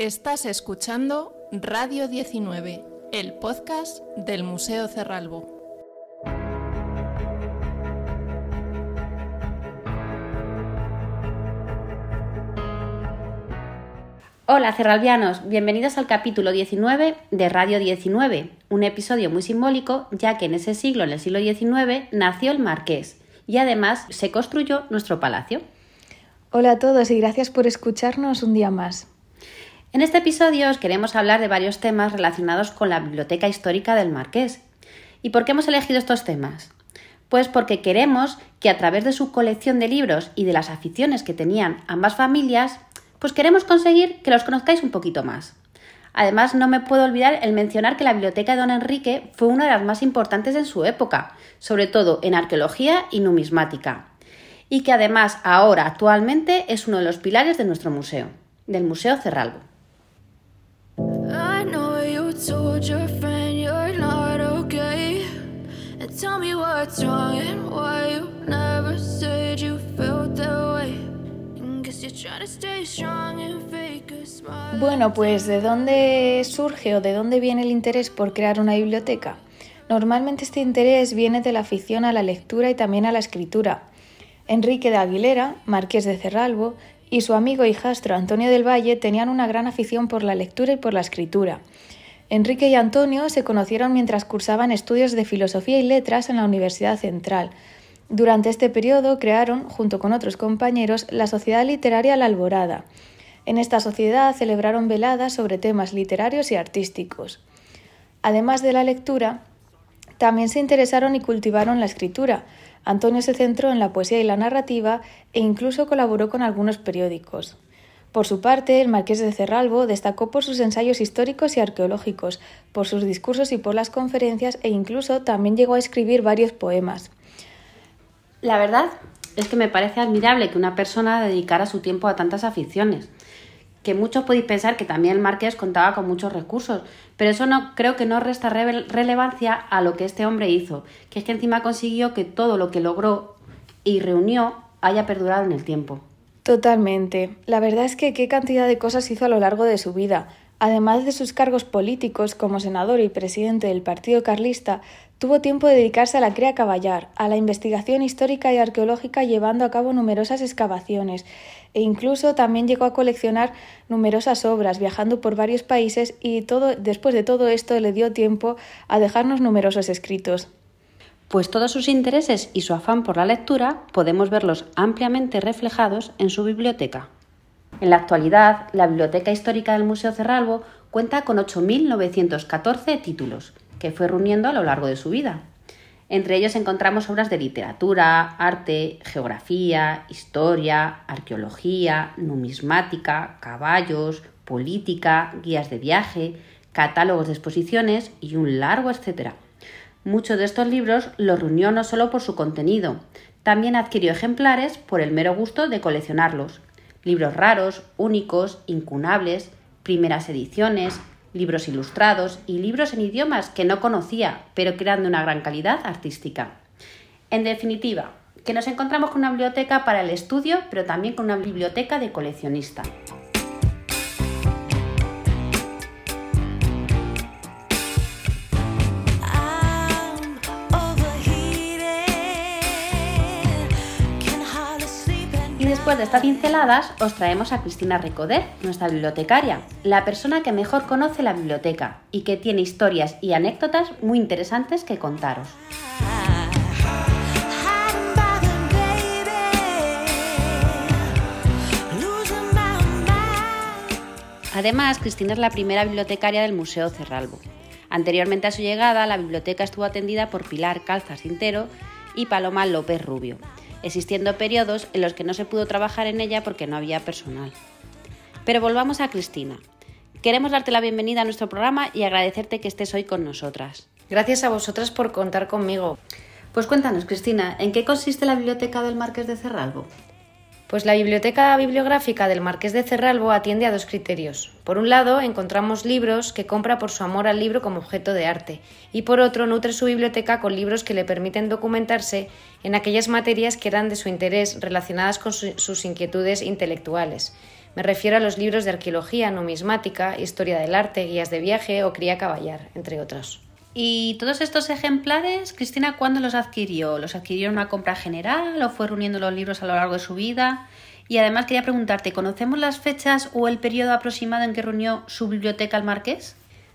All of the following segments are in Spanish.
Estás escuchando Radio 19, el podcast del Museo Cerralbo. Hola cerralbianos, bienvenidos al capítulo 19 de Radio 19, un episodio muy simbólico ya que en ese siglo, en el siglo XIX, nació el Marqués y además se construyó nuestro palacio. Hola a todos y gracias por escucharnos un día más. En este episodio os queremos hablar de varios temas relacionados con la biblioteca histórica del Marqués. ¿Y por qué hemos elegido estos temas? Pues porque queremos que a través de su colección de libros y de las aficiones que tenían ambas familias, pues queremos conseguir que los conozcáis un poquito más. Además, no me puedo olvidar el mencionar que la biblioteca de don Enrique fue una de las más importantes en su época, sobre todo en arqueología y numismática, y que además ahora actualmente es uno de los pilares de nuestro museo, del Museo Cerralbo. Bueno, pues ¿de dónde surge o de dónde viene el interés por crear una biblioteca? Normalmente este interés viene de la afición a la lectura y también a la escritura. Enrique de Aguilera, marqués de Cerralbo, y su amigo hijastro Antonio del Valle tenían una gran afición por la lectura y por la escritura. Enrique y Antonio se conocieron mientras cursaban estudios de filosofía y letras en la Universidad Central, durante este periodo crearon, junto con otros compañeros, la Sociedad Literaria La Alborada. En esta sociedad celebraron veladas sobre temas literarios y artísticos. Además de la lectura, también se interesaron y cultivaron la escritura. Antonio se centró en la poesía y la narrativa e incluso colaboró con algunos periódicos. Por su parte, el marqués de Cerralbo destacó por sus ensayos históricos y arqueológicos, por sus discursos y por las conferencias e incluso también llegó a escribir varios poemas. La verdad es que me parece admirable que una persona dedicara su tiempo a tantas aficiones. Que muchos podéis pensar que también el Marqués contaba con muchos recursos, pero eso no creo que no resta relevancia a lo que este hombre hizo, que es que encima consiguió que todo lo que logró y reunió haya perdurado en el tiempo. Totalmente. La verdad es que qué cantidad de cosas hizo a lo largo de su vida. Además de sus cargos políticos como senador y presidente del Partido Carlista, tuvo tiempo de dedicarse a la cría caballar, a la investigación histórica y arqueológica llevando a cabo numerosas excavaciones e incluso también llegó a coleccionar numerosas obras viajando por varios países y todo después de todo esto le dio tiempo a dejarnos numerosos escritos. Pues todos sus intereses y su afán por la lectura podemos verlos ampliamente reflejados en su biblioteca. En la actualidad, la Biblioteca Histórica del Museo Cerralbo cuenta con 8.914 títulos, que fue reuniendo a lo largo de su vida. Entre ellos encontramos obras de literatura, arte, geografía, historia, arqueología, numismática, caballos, política, guías de viaje, catálogos de exposiciones y un largo etcétera. Muchos de estos libros los reunió no solo por su contenido, también adquirió ejemplares por el mero gusto de coleccionarlos, libros raros, únicos, incunables, primeras ediciones, libros ilustrados y libros en idiomas que no conocía, pero que eran de una gran calidad artística. En definitiva, que nos encontramos con una biblioteca para el estudio, pero también con una biblioteca de coleccionista. Después de estas pinceladas, os traemos a Cristina Recoder, nuestra bibliotecaria, la persona que mejor conoce la biblioteca y que tiene historias y anécdotas muy interesantes que contaros. Además, Cristina es la primera bibliotecaria del Museo Cerralbo. Anteriormente a su llegada, la biblioteca estuvo atendida por Pilar Calzas Cintero y Paloma López Rubio, existiendo periodos en los que no se pudo trabajar en ella porque no había personal. Pero volvamos a Cristina. Queremos darte la bienvenida a nuestro programa y agradecerte que estés hoy con nosotras. Gracias a vosotras por contar conmigo. Pues cuéntanos, Cristina, ¿en qué consiste la biblioteca del Marqués de Cerralbo? Pues la biblioteca bibliográfica del Marqués de Cerralbo atiende a dos criterios. Por un lado, encontramos libros que compra por su amor al libro como objeto de arte, y por otro, nutre su biblioteca con libros que le permiten documentarse en aquellas materias que eran de su interés relacionadas con sus inquietudes intelectuales. Me refiero a los libros de arqueología, numismática, historia del arte, guías de viaje o cría caballar, entre otros. ¿Y todos estos ejemplares, Cristina, cuándo los adquirió? ¿Los adquirió en una compra general o fue reuniendo los libros a lo largo de su vida? Y además quería preguntarte, ¿conocemos las fechas o el periodo aproximado en que reunió su biblioteca al marqués?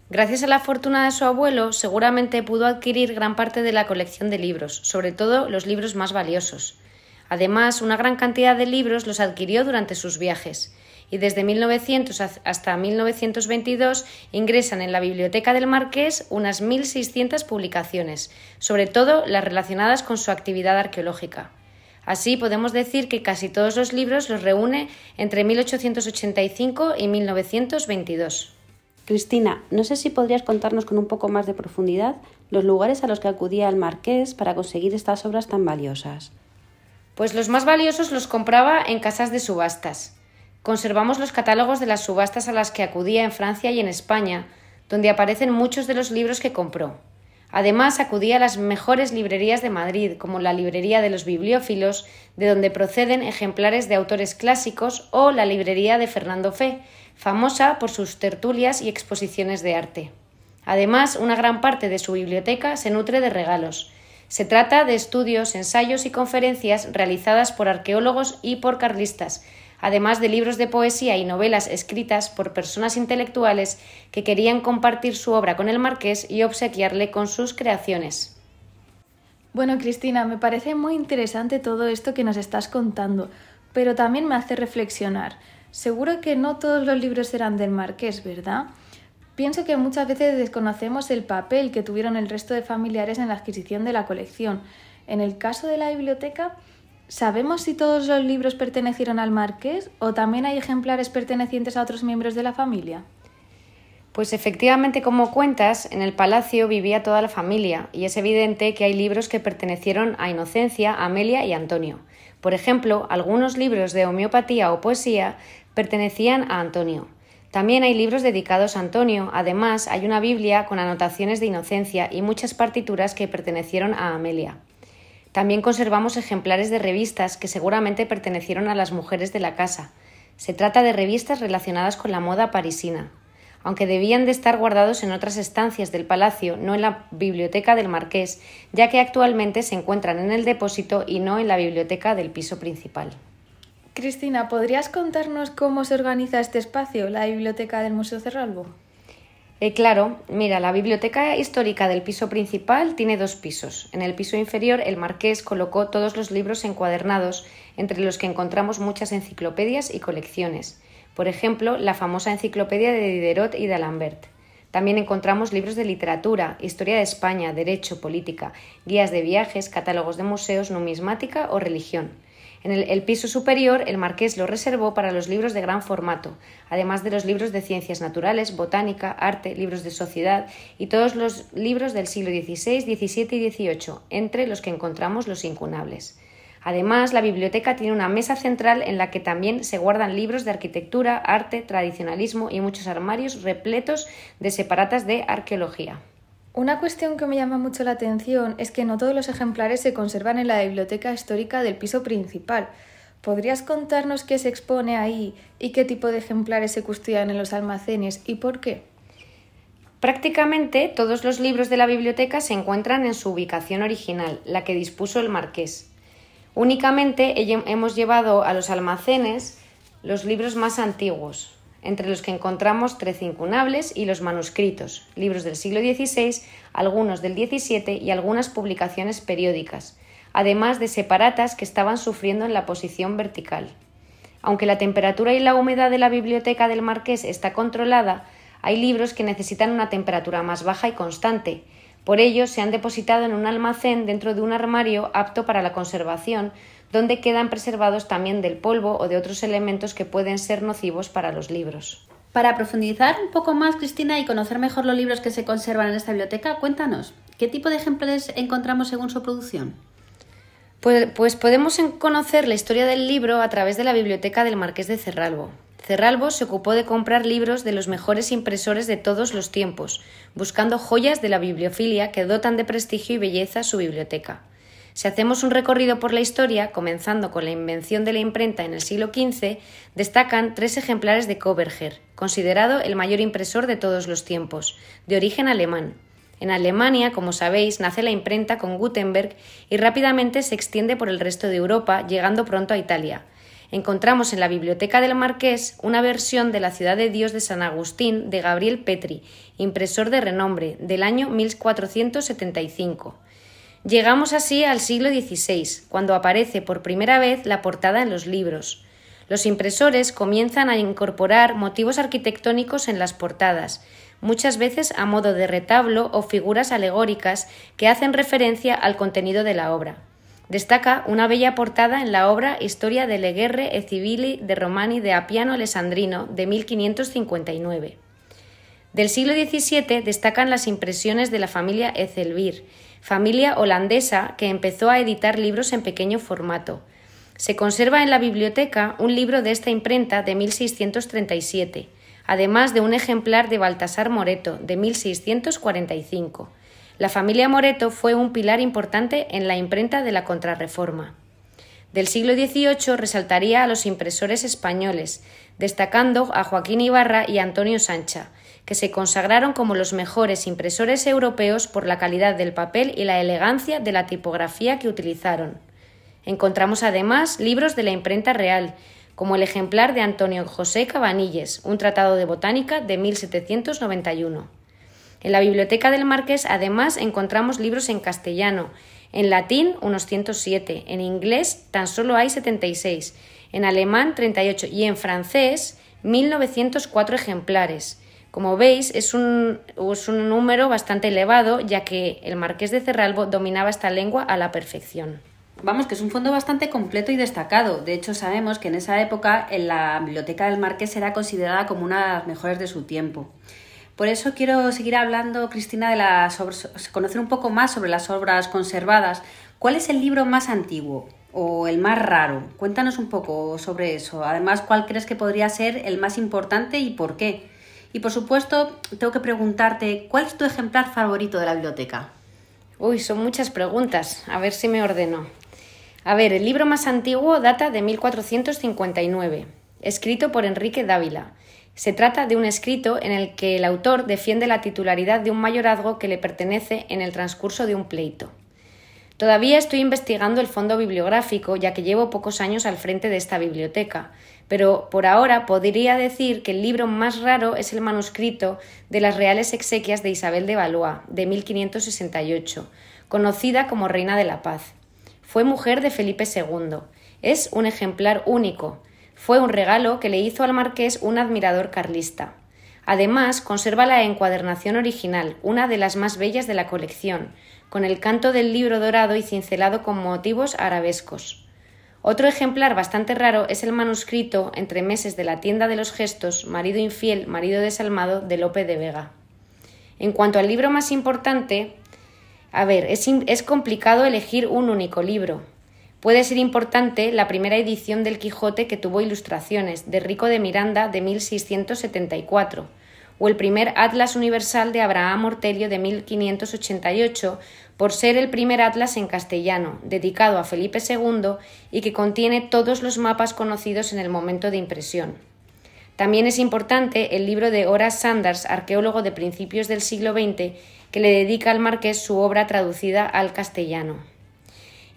Gracias a la fortuna de su abuelo, seguramente pudo adquirir gran parte de la colección de libros, sobre todo los libros más valiosos. Además, una gran cantidad de libros los adquirió durante sus viajes y desde 1900 hasta 1922 ingresan en la Biblioteca del Marqués unas 1.600 publicaciones, sobre todo las relacionadas con su actividad arqueológica. Así podemos decir que casi todos los libros los reúne entre 1885 y 1922. Cristina, no sé si podrías contarnos con un poco más de profundidad los lugares a los que acudía el marqués para conseguir estas obras tan valiosas. Pues los más valiosos los compraba en casas de subastas. Conservamos los catálogos de las subastas a las que acudía en Francia y en España, donde aparecen muchos de los libros que compró. Además, acudía a las mejores librerías de Madrid, como la Librería de los Bibliófilos, de donde proceden ejemplares de autores clásicos, o la Librería de Fernando Fe, famosa por sus tertulias y exposiciones de arte. Además, una gran parte de su biblioteca se nutre de regalos. Se trata de estudios, ensayos y conferencias realizadas por arqueólogos y por carlistas, además de libros de poesía y novelas escritas por personas intelectuales que querían compartir su obra con el marqués y obsequiarle con sus creaciones. Bueno, Cristina, me parece muy interesante todo esto que nos estás contando, pero también me hace reflexionar. Seguro que no todos los libros eran del marqués, ¿verdad? Pienso que muchas veces desconocemos el papel que tuvieron el resto de familiares en la adquisición de la colección. En el caso de la biblioteca, ¿Sabemos si todos los libros pertenecieron al marqués o también hay ejemplares pertenecientes a otros miembros de la familia? Pues efectivamente, como cuentas, en el palacio vivía toda la familia y es evidente que hay libros que pertenecieron a Inocencia, Amelia y Antonio. Por ejemplo, algunos libros de homeopatía o poesía pertenecían a Antonio. También hay libros dedicados a Antonio, además hay una Biblia con anotaciones de Inocencia y muchas partituras que pertenecieron a Amelia. También conservamos ejemplares de revistas que seguramente pertenecieron a las mujeres de la casa. Se trata de revistas relacionadas con la moda parisina, aunque debían de estar guardados en otras estancias del palacio, no en la biblioteca del marqués, ya que actualmente se encuentran en el depósito y no en la biblioteca del piso principal. Cristina, ¿podrías contarnos cómo se organiza este espacio, la biblioteca del Museo Cerralbo? Eh, claro, mira, la biblioteca histórica del piso principal tiene dos pisos. En el piso inferior, el marqués colocó todos los libros encuadernados, entre los que encontramos muchas enciclopedias y colecciones. Por ejemplo, la famosa enciclopedia de Diderot y de Alambert. También encontramos libros de literatura, historia de España, derecho, política, guías de viajes, catálogos de museos, numismática o religión. En el, piso superior, el marqués lo reservó para los libros de gran formato, además de los libros de ciencias naturales, botánica, arte, libros de sociedad y todos los libros del siglo XVI, XVII y XVIII, entre los que encontramos los incunables. Además, la biblioteca tiene una mesa central en la que también se guardan libros de arquitectura, arte, tradicionalismo y muchos armarios repletos de separatas de arqueología. Una cuestión que me llama mucho la atención es que no todos los ejemplares se conservan en la biblioteca histórica del piso principal. ¿Podrías contarnos qué se expone ahí y qué tipo de ejemplares se custodian en los almacenes y por qué? Prácticamente todos los libros de la biblioteca se encuentran en su ubicación original, la que dispuso el marqués. Únicamente hemos llevado a los almacenes los libros más antiguos, entre los que encontramos tres incunables y los manuscritos, libros del siglo XVI, algunos del XVII y algunas publicaciones periódicas, además de separatas que estaban sufriendo en la posición vertical. Aunque la temperatura y la humedad de la biblioteca del Marqués está controlada, hay libros que necesitan una temperatura más baja y constante. Por ello, se han depositado en un almacén dentro de un armario apto para la conservación, donde quedan preservados también del polvo o de otros elementos que pueden ser nocivos para los libros. Para profundizar un poco más, Cristina, y conocer mejor los libros que se conservan en esta biblioteca, cuéntanos, ¿qué tipo de ejemplares encontramos según su producción? Pues, pues, podemos conocer la historia del libro a través de la biblioteca del Marqués de Cerralbo. Cerralbo se ocupó de comprar libros de los mejores impresores de todos los tiempos, buscando joyas de la bibliofilia que dotan de prestigio y belleza su biblioteca. Si hacemos un recorrido por la historia, comenzando con la invención de la imprenta en el siglo XV, destacan tres ejemplares de Koberger, considerado el mayor impresor de todos los tiempos, de origen alemán. En Alemania, como sabéis, nace la imprenta con Gutenberg y rápidamente se extiende por el resto de Europa, llegando pronto a Italia. Encontramos en la Biblioteca del Marqués una versión de la Ciudad de Dios de San Agustín de Gabriel Petri, impresor de renombre, del año 1475. Llegamos así al siglo XVI, cuando aparece por primera vez la portada en los libros. Los impresores comienzan a incorporar motivos arquitectónicos en las portadas, muchas veces a modo de retablo o figuras alegóricas que hacen referencia al contenido de la obra. Destaca una bella portada en la obra Historia delle Guerre e Civili de Romani de Appiano Alessandrino de 1559. Del siglo XVII destacan las impresiones de la familia Ezelvir, familia holandesa que empezó a editar libros en pequeño formato. Se conserva en la biblioteca un libro de esta imprenta de 1637, además de un ejemplar de Baltasar Moreto de 1645. La familia Moreto fue un pilar importante en la imprenta de la Contrarreforma. Del siglo XVIII resaltaría a los impresores españoles, destacando a Joaquín Ibarra y Antonio Sancha, que se consagraron como los mejores impresores europeos por la calidad del papel y la elegancia de la tipografía que utilizaron. Encontramos además libros de la imprenta real, como el ejemplar de Antonio José Cabanilles, un tratado de botánica de 1791. En la biblioteca del Marqués además encontramos libros en castellano, en latín unos 107, en inglés tan solo hay 76, en alemán 38 y en francés 1904 ejemplares. Como veis, es un, es un número bastante elevado, ya que el marqués de Cerralbo dominaba esta lengua a la perfección. Vamos, que es un fondo bastante completo y destacado. De hecho, sabemos que en esa época en la biblioteca del Marqués era considerada como una de las mejores de su tiempo. Por eso quiero seguir hablando, Cristina, de las conocer un poco más sobre las obras conservadas. ¿Cuál es el libro más antiguo o el más raro? Cuéntanos un poco sobre eso. Además, ¿cuál crees que podría ser el más importante y por qué? Y por supuesto, tengo que preguntarte, ¿cuál es tu ejemplar favorito de la biblioteca? Uy, son muchas preguntas. A ver si me ordeno. A ver, el libro más antiguo data de 1459, escrito por Enrique Dávila. Se trata de un escrito en el que el autor defiende la titularidad de un mayorazgo que le pertenece en el transcurso de un pleito. Todavía estoy investigando el fondo bibliográfico, ya que llevo pocos años al frente de esta biblioteca, pero por ahora podría decir que el libro más raro es el manuscrito de las Reales Exequias de Isabel de Valois, de 1568, conocida como Reina de la Paz. Fue mujer de Felipe II. Es un ejemplar único. Fue un regalo que le hizo al marqués un admirador carlista. Además, conserva la encuadernación original, una de las más bellas de la colección, con el canto del libro dorado y cincelado con motivos arabescos. Otro ejemplar bastante raro es el manuscrito entre meses de la tienda de los gestos, marido infiel, marido desalmado de Lope de Vega. En cuanto al libro más importante, a ver, es, es complicado elegir un único libro. Puede ser importante la primera edición del Quijote que tuvo ilustraciones, de Rico de Miranda de 1674, o el primer Atlas Universal de Abraham Ortelio de 1588, por ser el primer atlas en castellano, dedicado a Felipe II y que contiene todos los mapas conocidos en el momento de impresión. También es importante el libro de Horace Sanders, arqueólogo de principios del siglo XX, que le dedica al marqués su obra traducida al castellano.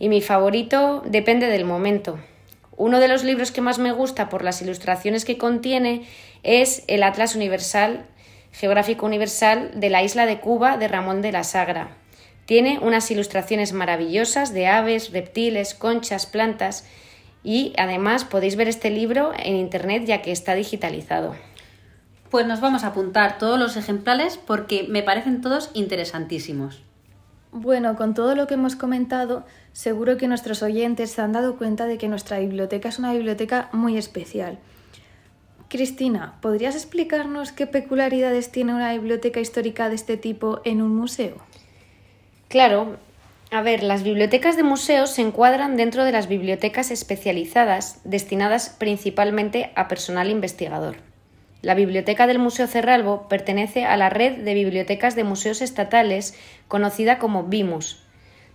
Y mi favorito depende del momento. Uno de los libros que más me gusta por las ilustraciones que contiene es el Atlas Universal, Geográfico Universal de la isla de Cuba de Ramón de la Sagra. Tiene unas ilustraciones maravillosas de aves, reptiles, conchas, plantas y además podéis ver este libro en internet ya que está digitalizado. Pues nos vamos a apuntar todos los ejemplares porque me parecen todos interesantísimos. Bueno, con todo lo que hemos comentado, seguro que nuestros oyentes se han dado cuenta de que nuestra biblioteca es una biblioteca muy especial. Cristina, ¿podrías explicarnos qué peculiaridades tiene una biblioteca histórica de este tipo en un museo? Claro, a ver, las bibliotecas de museos se encuadran dentro de las bibliotecas especializadas destinadas principalmente a personal investigador. La Biblioteca del Museo Cerralbo pertenece a la red de bibliotecas de museos estatales conocida como BIMUS.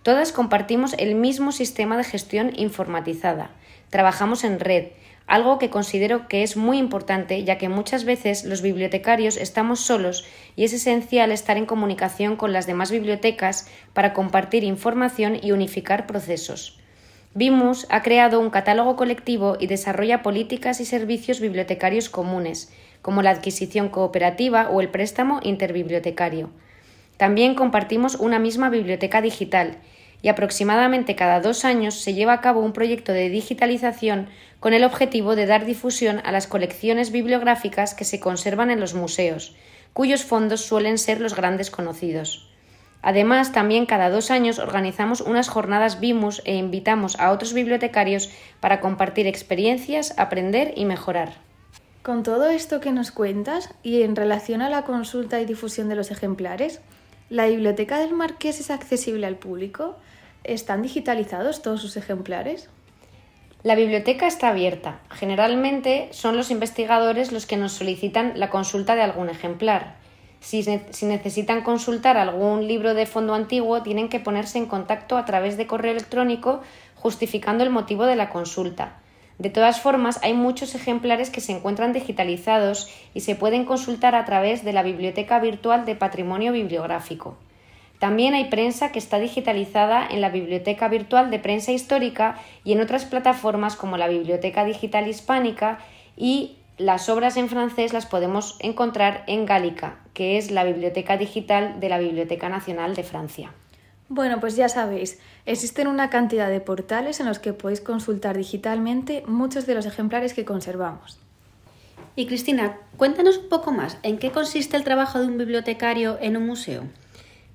Todas compartimos el mismo sistema de gestión informatizada. Trabajamos en red, algo que considero que es muy importante ya que muchas veces los bibliotecarios estamos solos y es esencial estar en comunicación con las demás bibliotecas para compartir información y unificar procesos. Bimus ha creado un catálogo colectivo y desarrolla políticas y servicios bibliotecarios comunes, como la adquisición cooperativa o el préstamo interbibliotecario. También compartimos una misma biblioteca digital y aproximadamente cada dos años se lleva a cabo un proyecto de digitalización con el objetivo de dar difusión a las colecciones bibliográficas que se conservan en los museos, cuyos fondos suelen ser los grandes conocidos. Además, también cada dos años organizamos unas jornadas BIMUS e invitamos a otros bibliotecarios para compartir experiencias, aprender y mejorar. Con todo esto que nos cuentas y en relación a la consulta y difusión de los ejemplares, ¿la biblioteca del Marqués es accesible al público? ¿Están digitalizados todos sus ejemplares? La biblioteca está abierta. Generalmente son los investigadores los que nos solicitan la consulta de algún ejemplar. Si, necesitan consultar algún libro de fondo antiguo, tienen que ponerse en contacto a través de correo electrónico justificando el motivo de la consulta. De todas formas, hay muchos ejemplares que se encuentran digitalizados y se pueden consultar a través de la Biblioteca Virtual de Patrimonio Bibliográfico. También hay prensa que está digitalizada en la Biblioteca Virtual de Prensa Histórica y en otras plataformas como la Biblioteca Digital Hispánica y las obras en francés las podemos encontrar en Gálica, que es la biblioteca digital de la Biblioteca Nacional de Francia. Bueno, pues ya sabéis, existen una cantidad de portales en los que podéis consultar digitalmente muchos de los ejemplares que conservamos. Y Cristina, cuéntanos un poco más, ¿en qué consiste el trabajo de un bibliotecario en un museo?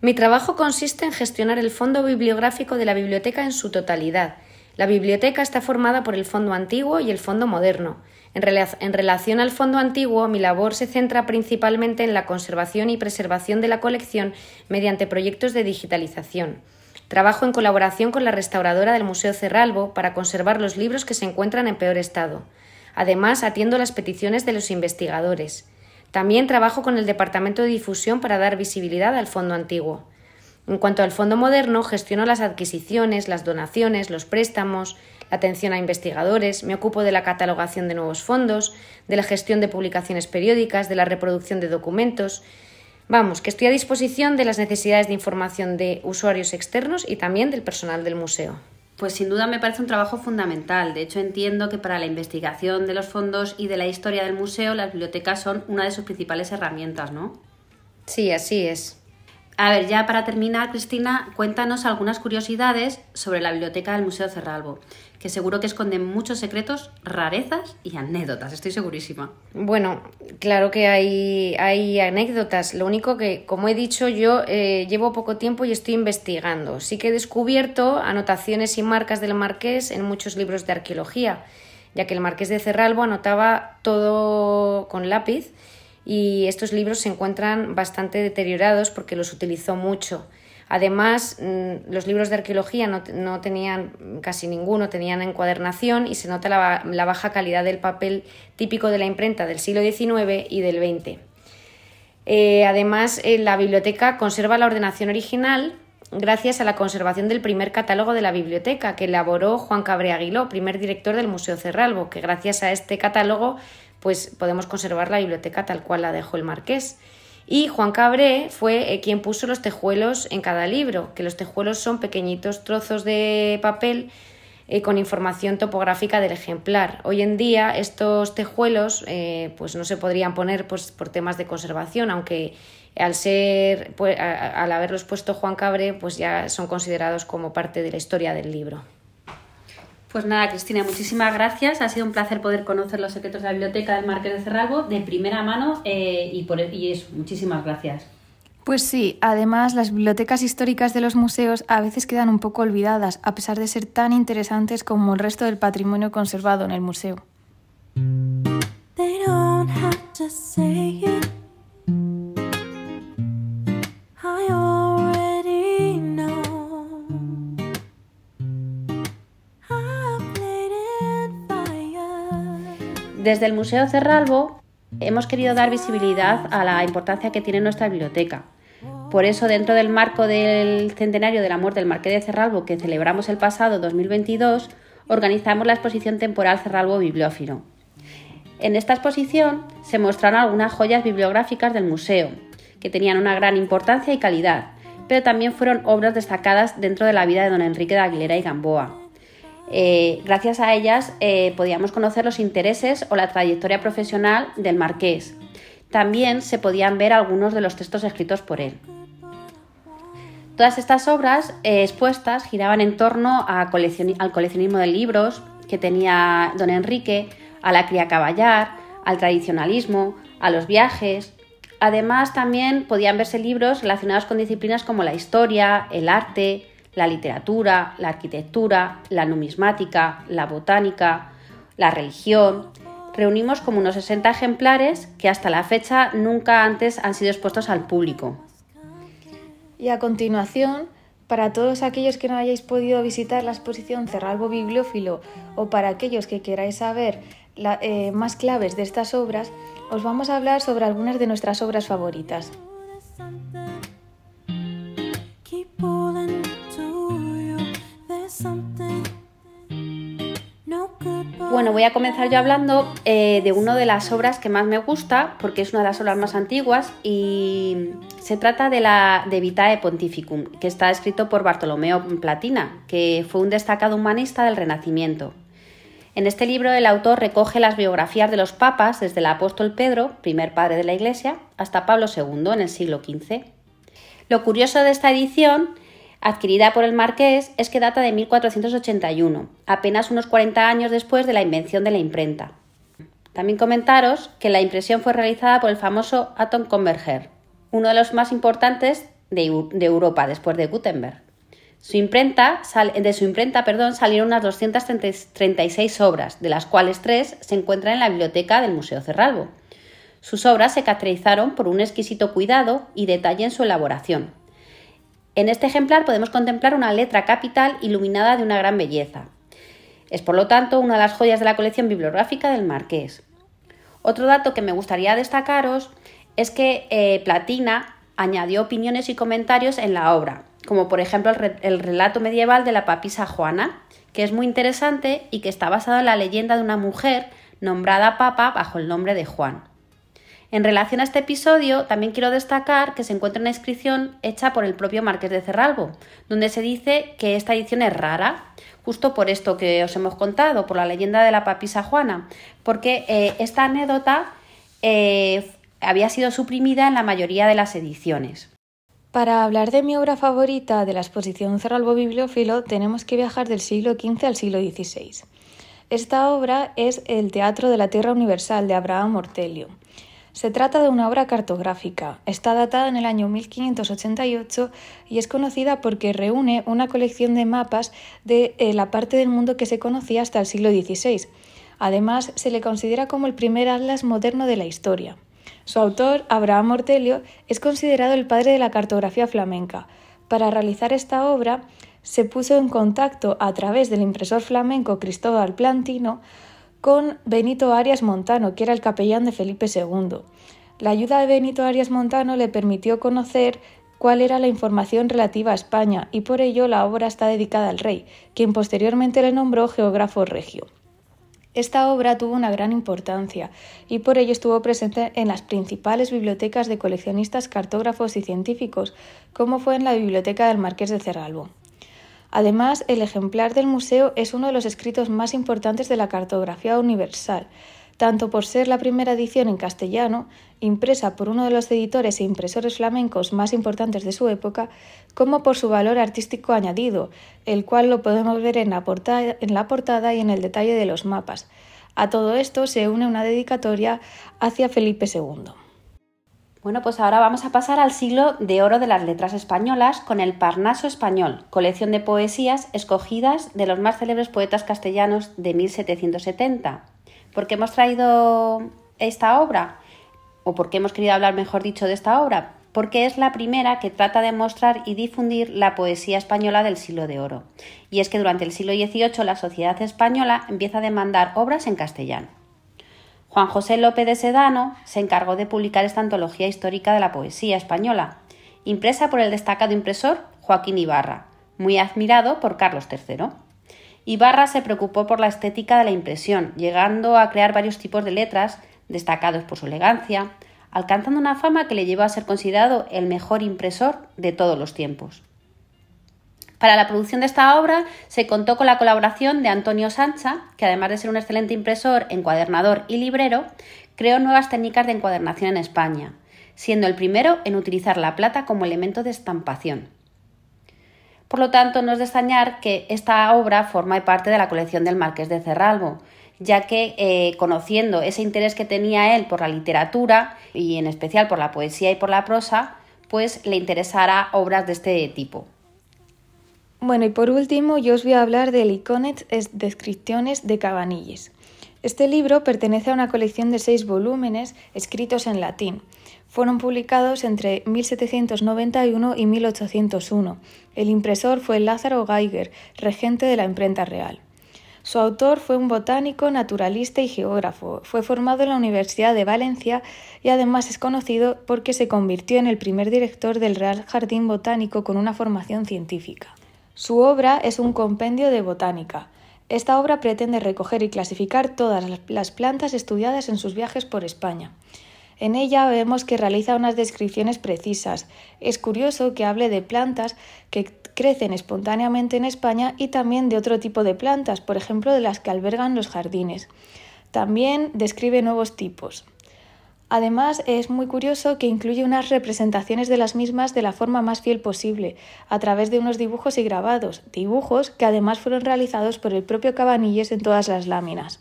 Mi trabajo consiste en gestionar el fondo bibliográfico de la biblioteca en su totalidad. La biblioteca está formada por el fondo antiguo y el fondo moderno. En, relación al fondo antiguo, mi labor se centra principalmente en la conservación y preservación de la colección mediante proyectos de digitalización. Trabajo en colaboración con la restauradora del Museo Cerralbo para conservar los libros que se encuentran en peor estado. Además, atiendo las peticiones de los investigadores. También trabajo con el Departamento de Difusión para dar visibilidad al fondo antiguo. En cuanto al fondo moderno, gestiono las adquisiciones, las donaciones, los préstamos, la atención a investigadores, me ocupo de la catalogación de nuevos fondos, de la gestión de publicaciones periódicas, de la reproducción de documentos. Vamos, que estoy a disposición de las necesidades de información de usuarios externos y también del personal del museo. Pues sin duda me parece un trabajo fundamental. De hecho, entiendo que para la investigación de los fondos y de la historia del museo, las bibliotecas son una de sus principales herramientas, ¿no? Sí, así es. A ver, ya para terminar, Cristina, cuéntanos algunas curiosidades sobre la biblioteca del Museo Cerralbo, que seguro que esconden muchos secretos, rarezas y anécdotas, estoy segurísima. Bueno, claro que hay, hay anécdotas. Lo único que, como he dicho, yo eh, llevo poco tiempo y estoy investigando. Sí que he descubierto anotaciones y marcas del marqués en muchos libros de arqueología, ya que el marqués de Cerralbo anotaba todo con lápiz y estos libros se encuentran bastante deteriorados porque los utilizó mucho. Además, mm, los libros de arqueología no, tenían casi ninguno, tenían encuadernación y se nota la, baja calidad del papel típico de la imprenta del siglo XIX y del XX. Eh, además, eh, la biblioteca conserva la ordenación original gracias a la conservación del primer catálogo de la biblioteca que elaboró Juan Cabré Aguiló, primer director del Museo Cerralbo, que gracias a este catálogo pues podemos conservar la biblioteca tal cual la dejó el marqués. Y Juan Cabré fue eh, quien puso los tejuelos en cada libro, que los tejuelos son pequeñitos trozos de papel eh, con información topográfica del ejemplar. Hoy en día estos tejuelos eh, pues no se podrían poner pues, por temas de conservación, aunque al ser pues, al haberlos puesto Juan Cabré pues ya son considerados como parte de la historia del libro. Pues nada, Cristina, muchísimas gracias. Ha sido un placer poder conocer los secretos de la biblioteca del Marqués de Cerralbo de primera mano eh, y, por, y eso, muchísimas gracias. Pues sí, además las bibliotecas históricas de los museos a veces quedan un poco olvidadas, a pesar de ser tan interesantes como el resto del patrimonio conservado en el museo. Desde el Museo Cerralbo hemos querido dar visibilidad a la importancia que tiene nuestra biblioteca. Por eso, dentro del marco del centenario de la muerte del Marqués de Cerralbo, que celebramos el pasado 2022, organizamos la exposición temporal Cerralbo Bibliófilo. En esta exposición se mostraron algunas joyas bibliográficas del museo, que tenían una gran importancia y calidad, pero también fueron obras destacadas dentro de la vida de don Enrique de Aguilera y Gamboa. Eh, gracias a ellas eh, podíamos conocer los intereses o la trayectoria profesional del marqués. También se podían ver algunos de los textos escritos por él. Todas estas obras eh, expuestas giraban en torno al coleccionismo de libros que tenía don Enrique, a la cría caballar, al tradicionalismo, a los viajes. Además, también podían verse libros relacionados con disciplinas como la historia, el arte, la literatura, la arquitectura, la numismática, la botánica, la religión. Reunimos como unos 60 ejemplares que hasta la fecha nunca antes han sido expuestos al público. Y a continuación, para todos aquellos que no hayáis podido visitar la exposición Cerralbo Bibliófilo o para aquellos que queráis saber eh, más claves de estas obras, os vamos a hablar sobre algunas de nuestras obras favoritas. Voy a comenzar yo hablando eh, de una de las obras que más me gusta, porque es una de las obras más antiguas, y se trata de la de Vitae Pontificum, que está escrito por Bartolomeo Platina, que fue un destacado humanista del Renacimiento. En este libro el autor recoge las biografías de los papas desde el apóstol Pedro, primer padre de la Iglesia, hasta Pablo II en el siglo XV. Lo curioso de esta edición adquirida por el marqués, es que data de 1481, apenas unos 40 años después de la invención de la imprenta. También comentaros que la impresión fue realizada por el famoso Atom Converger, uno de los más importantes de, Europa después de Gutenberg. Su imprenta, de su imprenta perdón, salieron unas 236 obras, de las cuales tres se encuentran en la biblioteca del Museo Cerralbo. Sus obras se caracterizaron por un exquisito cuidado y detalle en su elaboración, en este ejemplar podemos contemplar una letra capital iluminada de una gran belleza. Es por lo tanto una de las joyas de la colección bibliográfica del Marqués. Otro dato que me gustaría destacaros es que eh, Platina añadió opiniones y comentarios en la obra, como por ejemplo el, el relato medieval de la papisa Juana, que es muy interesante y que está basado en la leyenda de una mujer nombrada papa bajo el nombre de Juan. En relación a este episodio, también quiero destacar que se encuentra una inscripción hecha por el propio Marqués de Cerralbo, donde se dice que esta edición es rara, justo por esto que os hemos contado, por la leyenda de la papisa Juana, porque eh, esta anécdota eh, había sido suprimida en la mayoría de las ediciones. Para hablar de mi obra favorita de la exposición Cerralbo Bibliófilo, tenemos que viajar del siglo XV al siglo XVI. Esta obra es El Teatro de la Tierra Universal de Abraham Ortelio. Se trata de una obra cartográfica. Está datada en el año 1588 y es conocida porque reúne una colección de mapas de eh, la parte del mundo que se conocía hasta el siglo XVI. Además, se le considera como el primer atlas moderno de la historia. Su autor, Abraham Ortelio, es considerado el padre de la cartografía flamenca. Para realizar esta obra, se puso en contacto a través del impresor flamenco Cristóbal Plantino con Benito Arias Montano, que era el capellán de Felipe II. La ayuda de Benito Arias Montano le permitió conocer cuál era la información relativa a España y por ello la obra está dedicada al rey, quien posteriormente le nombró geógrafo regio. Esta obra tuvo una gran importancia y por ello estuvo presente en las principales bibliotecas de coleccionistas, cartógrafos y científicos, como fue en la Biblioteca del Marqués de Cerralbo. Además, el ejemplar del museo es uno de los escritos más importantes de la cartografía universal, tanto por ser la primera edición en castellano, impresa por uno de los editores e impresores flamencos más importantes de su época, como por su valor artístico añadido, el cual lo podemos ver en la, portada, y en el detalle de los mapas. A todo esto se une una dedicatoria hacia Felipe II. Bueno, pues ahora vamos a pasar al siglo de oro de las letras españolas con el Parnaso Español, colección de poesías escogidas de los más célebres poetas castellanos de 1770. ¿Por qué hemos traído esta obra? ¿O por qué hemos querido hablar, mejor dicho, de esta obra? Porque es la primera que trata de mostrar y difundir la poesía española del siglo de oro. Y es que durante el siglo XVIII la sociedad española empieza a demandar obras en castellano. Juan José López de Sedano se encargó de publicar esta antología histórica de la poesía española impresa por el destacado impresor Joaquín Ibarra, muy admirado por Carlos III. Ibarra se preocupó por la estética de la impresión, llegando a crear varios tipos de letras, destacados por su elegancia, alcanzando una fama que le llevó a ser considerado el mejor impresor de todos los tiempos. Para la producción de esta obra se contó con la colaboración de Antonio Sancha, que además de ser un excelente impresor, encuadernador y librero, creó nuevas técnicas de encuadernación en España, siendo el primero en utilizar la plata como elemento de estampación. Por lo tanto, no es de extrañar que esta obra forma parte de la colección del Marqués de Cerralbo, ya que eh, conociendo ese interés que tenía él por la literatura y en especial por la poesía y por la prosa, pues le interesará obras de este tipo. Bueno, y por último, yo os voy a hablar del Iconet Descripciones de Cabanilles. Este libro pertenece a una colección de seis volúmenes escritos en latín. Fueron publicados entre 1791 y 1801. El impresor fue Lázaro Geiger, regente de la imprenta real. Su autor fue un botánico, naturalista y geógrafo. Fue formado en la Universidad de Valencia y además es conocido porque se convirtió en el primer director del Real Jardín Botánico con una formación científica. Su obra es un compendio de botánica. Esta obra pretende recoger y clasificar todas las plantas estudiadas en sus viajes por España. En ella vemos que realiza unas descripciones precisas. Es curioso que hable de plantas que crecen espontáneamente en España y también de otro tipo de plantas, por ejemplo de las que albergan los jardines. También describe nuevos tipos. Además, es muy curioso que incluye unas representaciones de las mismas de la forma más fiel posible, a través de unos dibujos y grabados, dibujos que además fueron realizados por el propio Cabanilles en todas las láminas.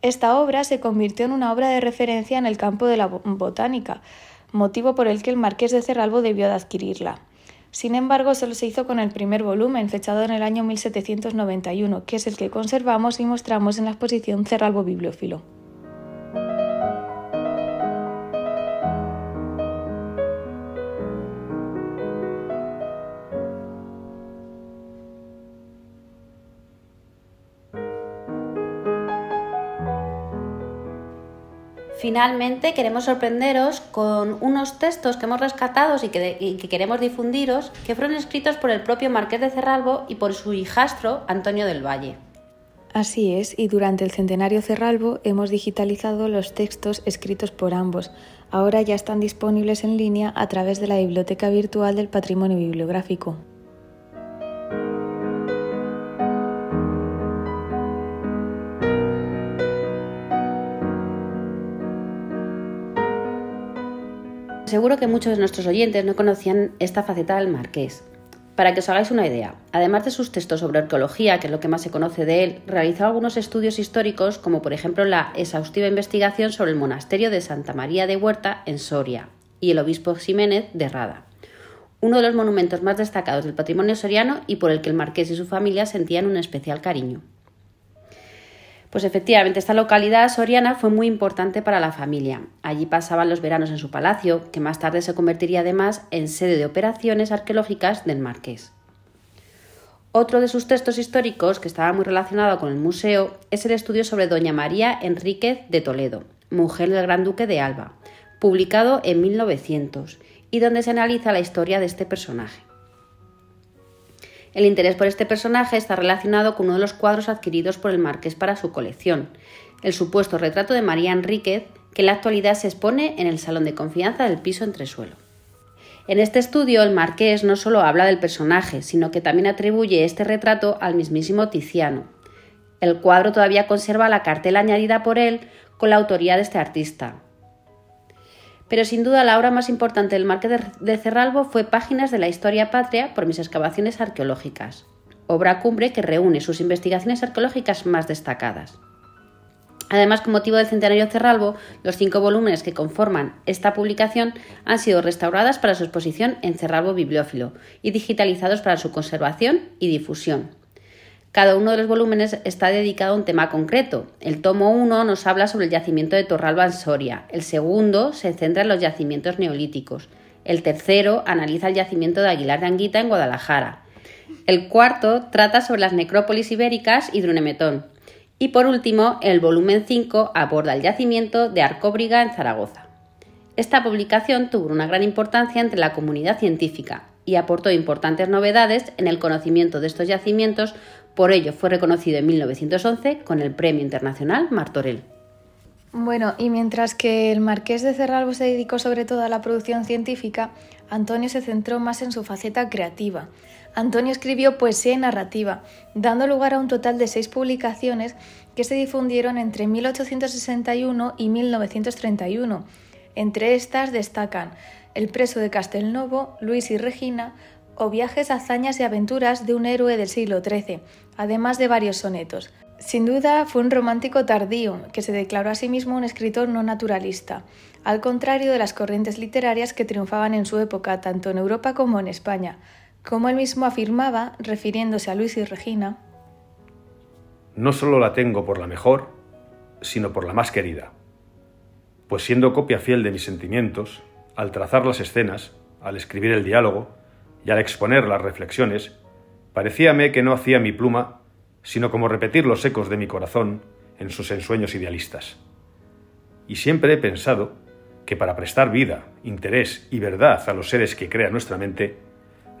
Esta obra se convirtió en una obra de referencia en el campo de la botánica, motivo por el que el marqués de Cerralbo debió de adquirirla. Sin embargo, solo se hizo con el primer volumen, fechado en el año 1791, que es el que conservamos y mostramos en la exposición Cerralbo Bibliófilo. Finalmente, queremos sorprenderos con unos textos que hemos rescatado y que, queremos difundiros, que fueron escritos por el propio Marqués de Cerralbo y por su hijastro Antonio del Valle. Así es, y durante el centenario Cerralbo hemos digitalizado los textos escritos por ambos. Ahora ya están disponibles en línea a través de la Biblioteca Virtual del Patrimonio Bibliográfico. Seguro que muchos de nuestros oyentes no conocían esta faceta del marqués. Para que os hagáis una idea, además de sus textos sobre arqueología, que es lo que más se conoce de él, realizó algunos estudios históricos, como por ejemplo la exhaustiva investigación sobre el monasterio de Santa María de Huerta en Soria y el obispo Jiménez de Rada, uno de los monumentos más destacados del patrimonio soriano y por el que el marqués y su familia sentían un especial cariño. Pues efectivamente, esta localidad soriana fue muy importante para la familia. Allí pasaban los veranos en su palacio, que más tarde se convertiría además en sede de operaciones arqueológicas del marqués. Otro de sus textos históricos, que estaba muy relacionado con el museo, es el estudio sobre Doña María Enríquez de Toledo, mujer del Gran Duque de Alba, publicado en 1900, y donde se analiza la historia de este personaje. El interés por este personaje está relacionado con uno de los cuadros adquiridos por el marqués para su colección, el supuesto retrato de María Enríquez, que en la actualidad se expone en el salón de confianza del piso entresuelo. En este estudio, el marqués no solo habla del personaje, sino que también atribuye este retrato al mismísimo Tiziano. El cuadro todavía conserva la cartela añadida por él con la autoría de este artista, pero sin duda la obra más importante del Marqués de Cerralbo fue Páginas de la Historia Patria por mis excavaciones arqueológicas, obra cumbre que reúne sus investigaciones arqueológicas más destacadas. Además, con motivo del centenario Cerralbo, los cinco volúmenes que conforman esta publicación han sido restauradas para su exposición en Cerralbo Bibliófilo y digitalizados para su conservación y difusión. Cada uno de los volúmenes está dedicado a un tema concreto. El tomo 1 nos habla sobre el yacimiento de Torralba en Soria. El segundo se centra en los yacimientos neolíticos. El tercero analiza el yacimiento de Aguilar de Anguita en Guadalajara. El cuarto trata sobre las necrópolis ibéricas y Drunemetón. Y por último, el volumen 5 aborda el yacimiento de Arcóbriga en Zaragoza. Esta publicación tuvo una gran importancia entre la comunidad científica y aportó importantes novedades en el conocimiento de estos yacimientos, por ello fue reconocido en 1911 con el Premio Internacional Martorell. Bueno, y mientras que el marqués de Cerralbo se dedicó sobre todo a la producción científica, Antonio se centró más en su faceta creativa. Antonio escribió poesía y narrativa, dando lugar a un total de seis publicaciones que se difundieron entre 1861 y 1931. Entre estas destacan El preso de Castelnovo, Luis y Regina, o Viajes, hazañas y aventuras de un héroe del siglo XIII, además de varios sonetos. Sin duda fue un romántico tardío, que se declaró a sí mismo un escritor no naturalista, al contrario de las corrientes literarias que triunfaban en su época tanto en Europa como en España. Como él mismo afirmaba, refiriéndose a Luis y Regina, No solo la tengo por la mejor, sino por la más querida, pues siendo copia fiel de mis sentimientos, al trazar las escenas, al escribir el diálogo y al exponer las reflexiones, parecíame que no hacía mi pluma sino como repetir los ecos de mi corazón en sus ensueños idealistas. Y siempre he pensado que para prestar vida, interés y verdad a los seres que crea nuestra mente,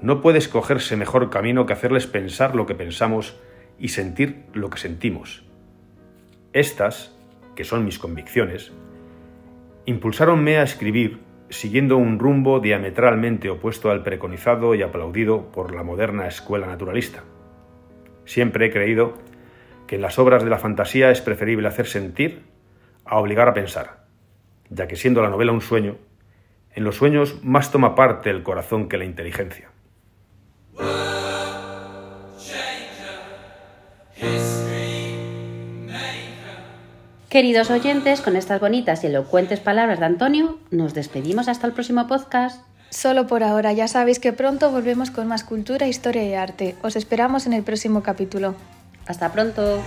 no puede escogerse mejor camino que hacerles pensar lo que pensamos y sentir lo que sentimos. Estas, que son mis convicciones, impulsáronme a escribir siguiendo un rumbo diametralmente opuesto al preconizado y aplaudido por la moderna escuela naturalista. Siempre he creído que en las obras de la fantasía es preferible hacer sentir a obligar a pensar, ya que siendo la novela un sueño, en los sueños más toma parte el corazón que la inteligencia. Queridos oyentes, con estas bonitas y elocuentes palabras de Antonio, nos despedimos hasta el próximo podcast. Solo por ahora, ya sabéis que pronto volvemos con más cultura, historia y arte. Os esperamos en el próximo capítulo. Hasta pronto.